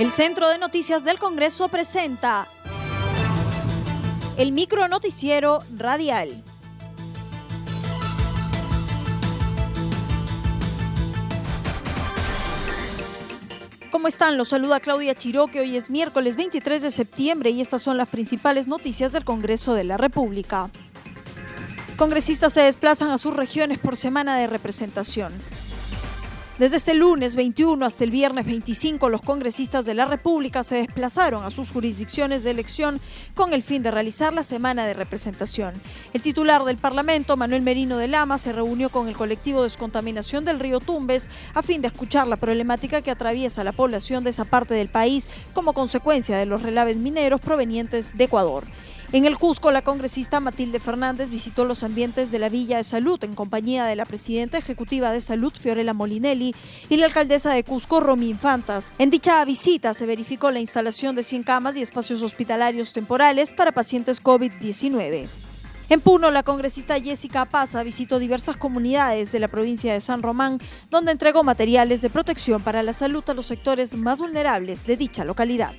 El Centro de Noticias del Congreso presenta el micro noticiero radial. ¿Cómo están? Los saluda Claudia Chiroque. Hoy es miércoles 23 de septiembre y estas son las principales noticias del Congreso de la República. Congresistas se desplazan a sus regiones por semana de representación. Desde este lunes 21 hasta el viernes 25, los congresistas de la República se desplazaron a sus jurisdicciones de elección con el fin de realizar la semana de representación. El titular del Parlamento, Manuel Merino de Lama, se reunió con el colectivo Descontaminación del Río Tumbes a fin de escuchar la problemática que atraviesa la población de esa parte del país como consecuencia de los relaves mineros provenientes de Ecuador. En el Cusco, la congresista Matilde Fernández visitó los ambientes de la Villa de Salud en compañía de la presidenta ejecutiva de Salud, Fiorella Molinelli, y la alcaldesa de Cusco, Romy Infantas. En dicha visita se verificó la instalación de 100 camas y espacios hospitalarios temporales para pacientes COVID-19. En Puno, la congresista Jessica Paza visitó diversas comunidades de la provincia de San Román, donde entregó materiales de protección para la salud a los sectores más vulnerables de dicha localidad.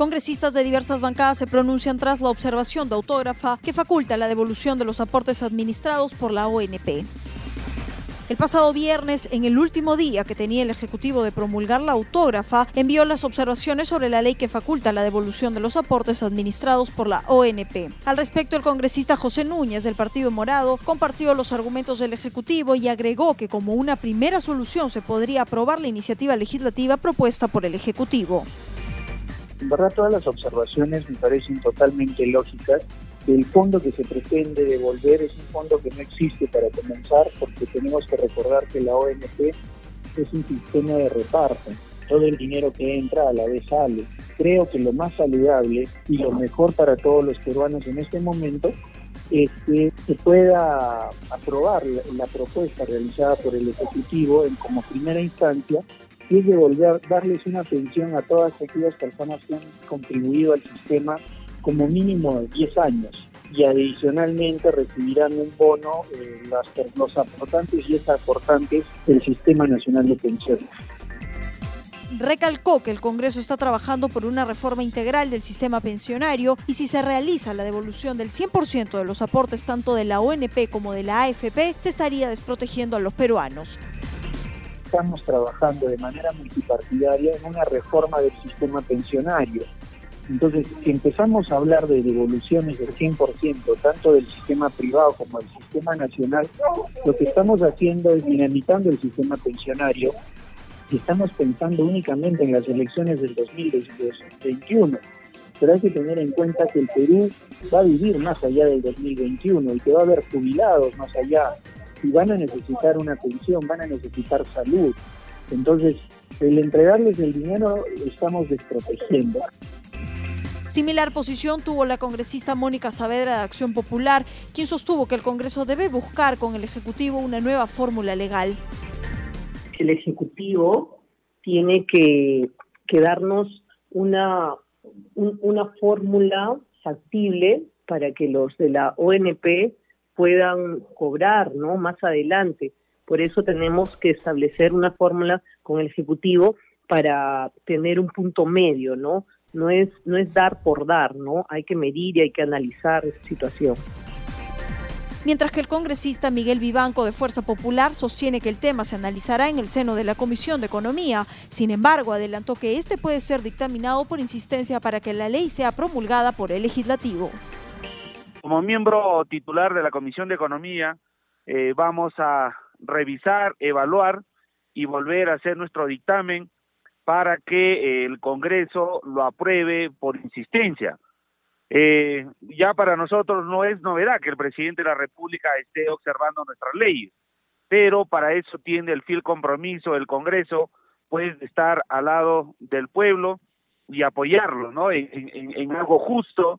Congresistas de diversas bancadas se pronuncian tras la observación de autógrafa que faculta la devolución de los aportes administrados por la ONP. El pasado viernes, en el último día que tenía el Ejecutivo de promulgar la autógrafa, envió las observaciones sobre la ley que faculta la devolución de los aportes administrados por la ONP. Al respecto, el congresista José Núñez del Partido Morado compartió los argumentos del Ejecutivo y agregó que como una primera solución se podría aprobar la iniciativa legislativa propuesta por el Ejecutivo. En verdad todas las observaciones me parecen totalmente lógicas. El fondo que se pretende devolver es un fondo que no existe para comenzar porque tenemos que recordar que la ONP es un sistema de reparto. Todo el dinero que entra a la vez sale. Creo que lo más saludable y lo mejor para todos los peruanos en este momento es que se pueda aprobar la, propuesta realizada por el Ejecutivo en, como primera instancia es devolver, darles una pensión a todas aquellas personas que han contribuido al sistema como mínimo 10 años y adicionalmente recibirán un bono eh, los aportantes y aportantes del Sistema Nacional de Pensiones. Recalcó que el Congreso está trabajando por una reforma integral del sistema pensionario y si se realiza la devolución del 100% de los aportes tanto de la ONP como de la AFP, se estaría desprotegiendo a los peruanos estamos trabajando de manera multipartidaria en una reforma del sistema pensionario. Entonces, si empezamos a hablar de devoluciones del 100%, tanto del sistema privado como del sistema nacional, lo que estamos haciendo es dinamitando el sistema pensionario y estamos pensando únicamente en las elecciones del 2021. Pero hay que tener en cuenta que el Perú va a vivir más allá del 2021 y que va a haber jubilados más allá y van a necesitar una atención, van a necesitar salud. Entonces, el entregarles el dinero estamos desprotegiendo. Similar posición tuvo la congresista Mónica Saavedra de Acción Popular, quien sostuvo que el Congreso debe buscar con el Ejecutivo una nueva fórmula legal. El Ejecutivo tiene que, darnos una, una fórmula factible para que los de la ONP puedan cobrar ¿no? más adelante. Por eso tenemos que establecer una fórmula con el Ejecutivo para tener un punto medio, ¿no? No es, no es dar por dar, ¿no? Hay que medir y hay que analizar esa situación. Mientras que el congresista Miguel Vivanco de Fuerza Popular sostiene que el tema se analizará en el seno de la Comisión de Economía. Sin embargo, adelantó que este puede ser dictaminado por insistencia para que la ley sea promulgada por el legislativo. Como miembro titular de la Comisión de Economía, eh, vamos a revisar, evaluar y volver a hacer nuestro dictamen para que eh, el Congreso lo apruebe por insistencia. Eh, ya para nosotros no es novedad que el presidente de la República esté observando nuestras leyes, pero para eso tiene el fiel compromiso del Congreso, pues, estar al lado del pueblo y apoyarlo, ¿no? en algo justo,